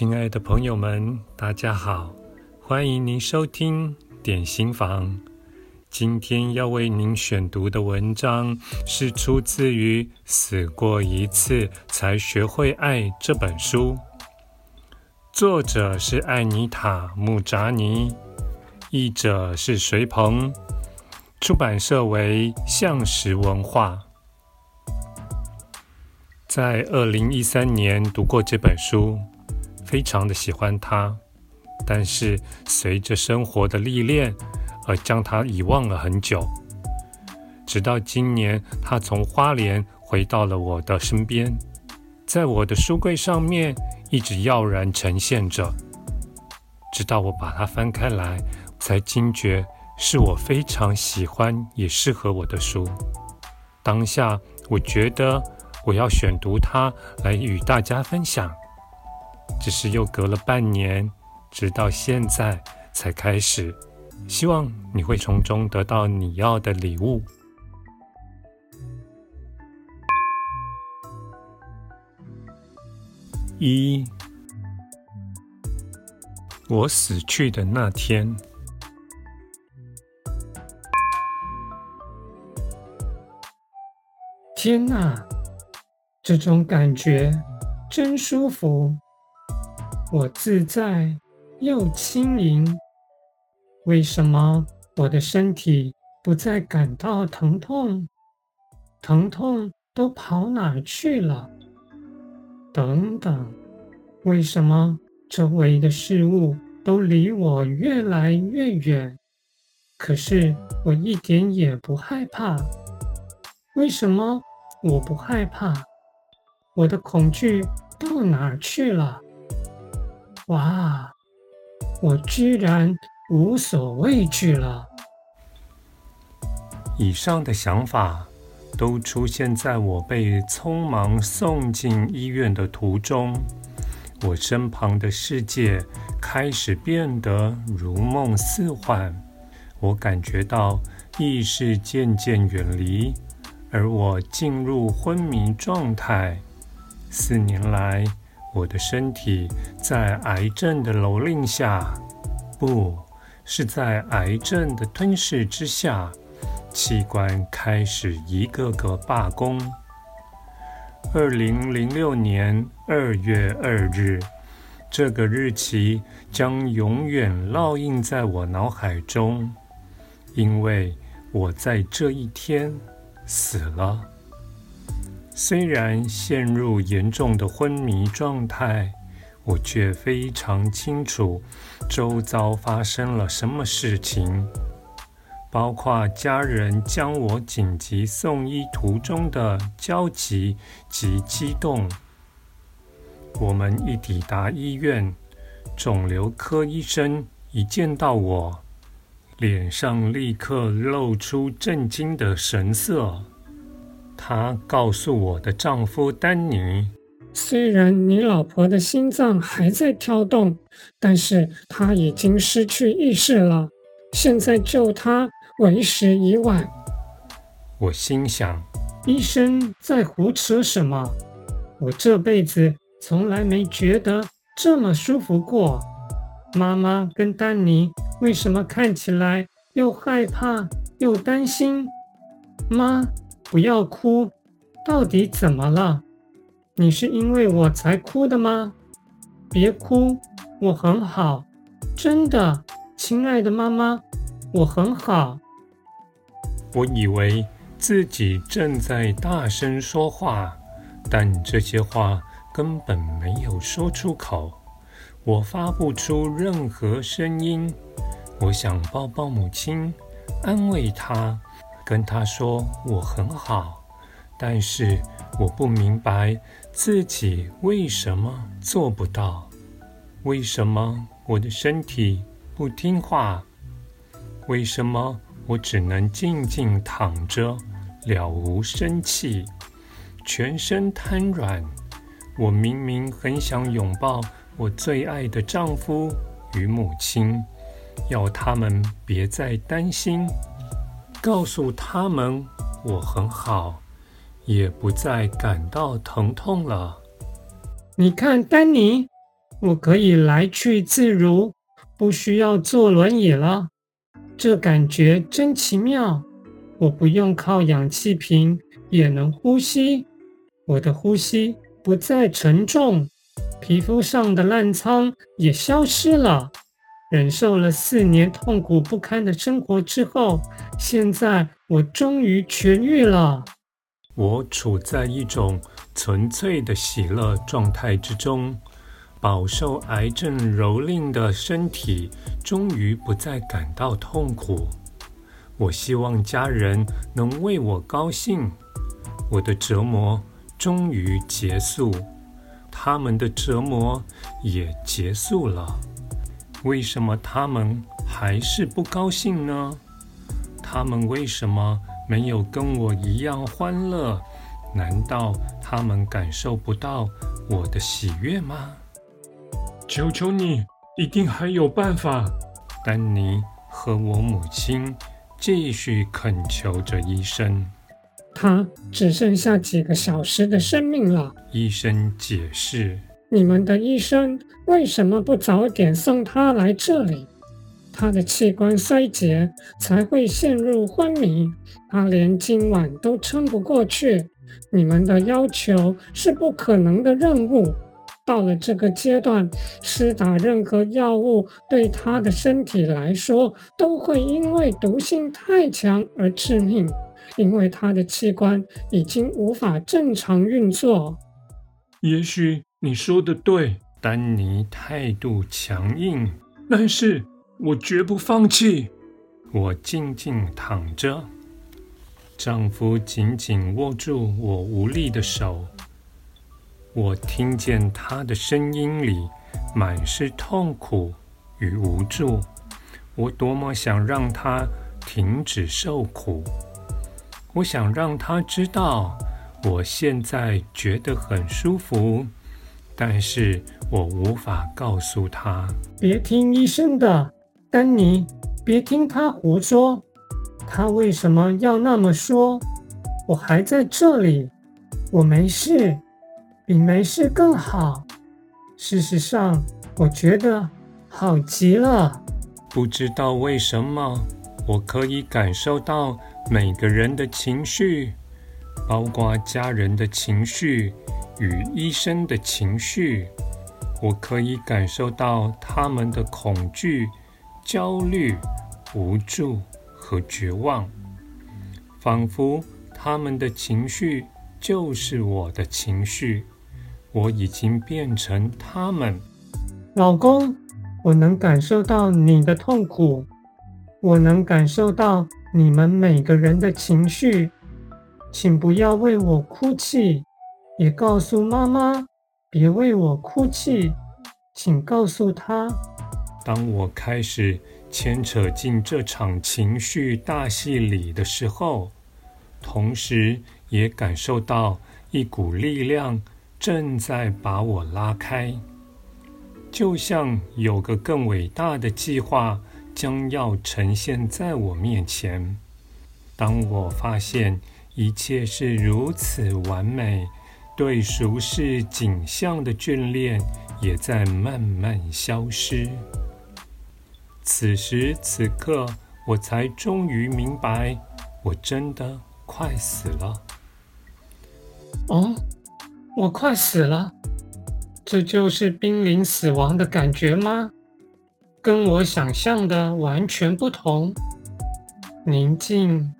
亲爱的朋友们，大家好，欢迎您收听点心房。今天要为您选读的文章是出自于《死过一次才学会爱》这本书，作者是艾妮塔·穆扎尼，译者是隋鹏，出版社为橡实文化。在二零一三年读过这本书。非常的喜欢他，但是随着生活的历练而将他遗忘了很久。直到今年，他从花莲回到了我的身边，在我的书柜上面一直耀然呈现着。直到我把它翻开来，才惊觉是我非常喜欢也适合我的书。当下，我觉得我要选读它来与大家分享。只是又隔了半年，直到现在才开始。希望你会从中得到你要的礼物。一，我死去的那天。天哪，这种感觉真舒服。我自在又轻盈，为什么我的身体不再感到疼痛？疼痛都跑哪儿去了？等等，为什么周围的事物都离我越来越远？可是我一点也不害怕。为什么我不害怕？我的恐惧到哪儿去了？哇！我居然无所畏惧了。以上的想法都出现在我被匆忙送进医院的途中。我身旁的世界开始变得如梦似幻，我感觉到意识渐渐远离，而我进入昏迷状态。四年来。我的身体在癌症的蹂躏下，不是在癌症的吞噬之下，器官开始一个个罢工。二零零六年二月二日，这个日期将永远烙印在我脑海中，因为我在这一天死了。虽然陷入严重的昏迷状态，我却非常清楚周遭发生了什么事情，包括家人将我紧急送医途中的焦急及激动。我们一抵达医院，肿瘤科医生一见到我，脸上立刻露出震惊的神色。她告诉我的丈夫丹尼：“虽然你老婆的心脏还在跳动，但是她已经失去意识了。现在救她为时已晚。”我心想：“医生在胡扯什么？我这辈子从来没觉得这么舒服过。”妈妈跟丹尼为什么看起来又害怕又担心？妈。不要哭，到底怎么了？你是因为我才哭的吗？别哭，我很好，真的，亲爱的妈妈，我很好。我以为自己正在大声说话，但这些话根本没有说出口，我发不出任何声音。我想抱抱母亲，安慰她。跟他说我很好，但是我不明白自己为什么做不到，为什么我的身体不听话，为什么我只能静静躺着，了无生气，全身瘫软。我明明很想拥抱我最爱的丈夫与母亲，要他们别再担心。告诉他们我很好，也不再感到疼痛了。你看，丹尼，我可以来去自如，不需要坐轮椅了。这感觉真奇妙！我不用靠氧气瓶也能呼吸，我的呼吸不再沉重，皮肤上的烂疮也消失了。忍受了四年痛苦不堪的生活之后，现在我终于痊愈了。我处在一种纯粹的喜乐状态之中，饱受癌症蹂躏的身体终于不再感到痛苦。我希望家人能为我高兴。我的折磨终于结束，他们的折磨也结束了。为什么他们还是不高兴呢？他们为什么没有跟我一样欢乐？难道他们感受不到我的喜悦吗？求求你，一定还有办法！丹尼和我母亲继续恳求着医生。他只剩下几个小时的生命了。医生解释。你们的医生为什么不早点送他来这里？他的器官衰竭才会陷入昏迷，他连今晚都撑不过去。你们的要求是不可能的任务。到了这个阶段，施打任何药物对他的身体来说都会因为毒性太强而致命，因为他的器官已经无法正常运作。也许。你说的对，丹尼态度强硬，但是我绝不放弃。我静静躺着，丈夫紧紧握住我无力的手。我听见他的声音里满是痛苦与无助。我多么想让他停止受苦，我想让他知道，我现在觉得很舒服。但是我无法告诉他，别听医生的，丹尼，别听他胡说。他为什么要那么说？我还在这里，我没事，比没事更好。事实上，我觉得好极了。不知道为什么，我可以感受到每个人的情绪，包括家人的情绪。与医生的情绪，我可以感受到他们的恐惧、焦虑、无助和绝望，仿佛他们的情绪就是我的情绪，我已经变成他们。老公，我能感受到你的痛苦，我能感受到你们每个人的情绪，请不要为我哭泣。也告诉妈妈，别为我哭泣，请告诉她。当我开始牵扯进这场情绪大戏里的时候，同时也感受到一股力量正在把我拉开，就像有个更伟大的计划将要呈现在我面前。当我发现一切是如此完美。对熟悉景象的眷恋也在慢慢消失。此时此刻，我才终于明白，我真的快死了。哦，我快死了，这就是濒临死亡的感觉吗？跟我想象的完全不同。宁静、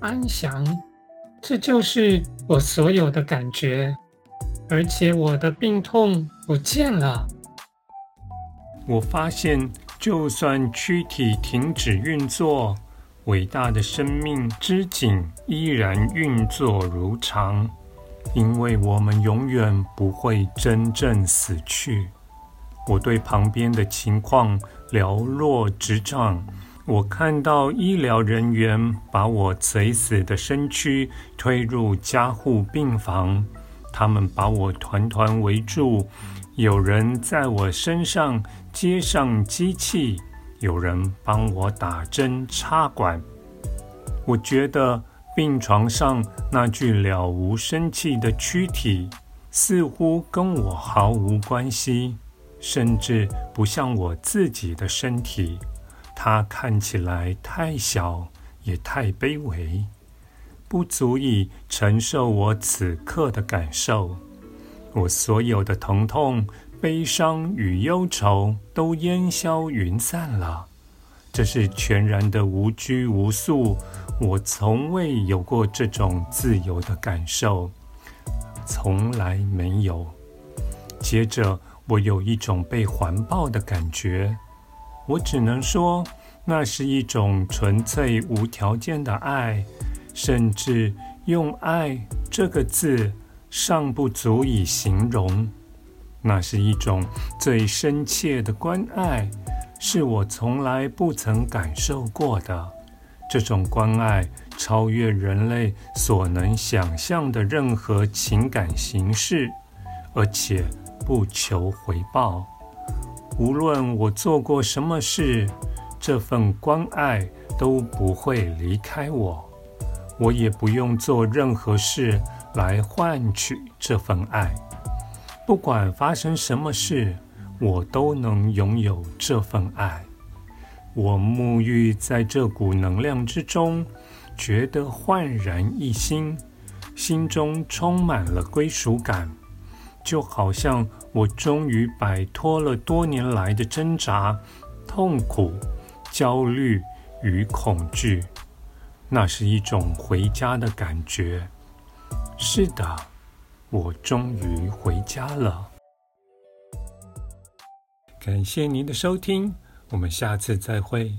安详，这就是我所有的感觉。而且我的病痛不见了。我发现，就算躯体停止运作，伟大的生命之井依然运作如常，因为我们永远不会真正死去。我对旁边的情况了若指掌。我看到医疗人员把我垂死的身躯推入加护病房。他们把我团团围住，有人在我身上接上机器，有人帮我打针插管。我觉得病床上那具了无生气的躯体似乎跟我毫无关系，甚至不像我自己的身体。它看起来太小，也太卑微，不足以承受我此刻的感受。我所有的疼痛、悲伤与忧愁都烟消云散了。这是全然的无拘无束。我从未有过这种自由的感受，从来没有。接着，我有一种被环抱的感觉。我只能说，那是一种纯粹无条件的爱，甚至用“爱”这个字尚不足以形容。那是一种最深切的关爱。是我从来不曾感受过的，这种关爱超越人类所能想象的任何情感形式，而且不求回报。无论我做过什么事，这份关爱都不会离开我，我也不用做任何事来换取这份爱。不管发生什么事。我都能拥有这份爱，我沐浴在这股能量之中，觉得焕然一新，心中充满了归属感，就好像我终于摆脱了多年来的挣扎、痛苦、焦虑与恐惧。那是一种回家的感觉。是的，我终于回家了。感谢您的收听，我们下次再会。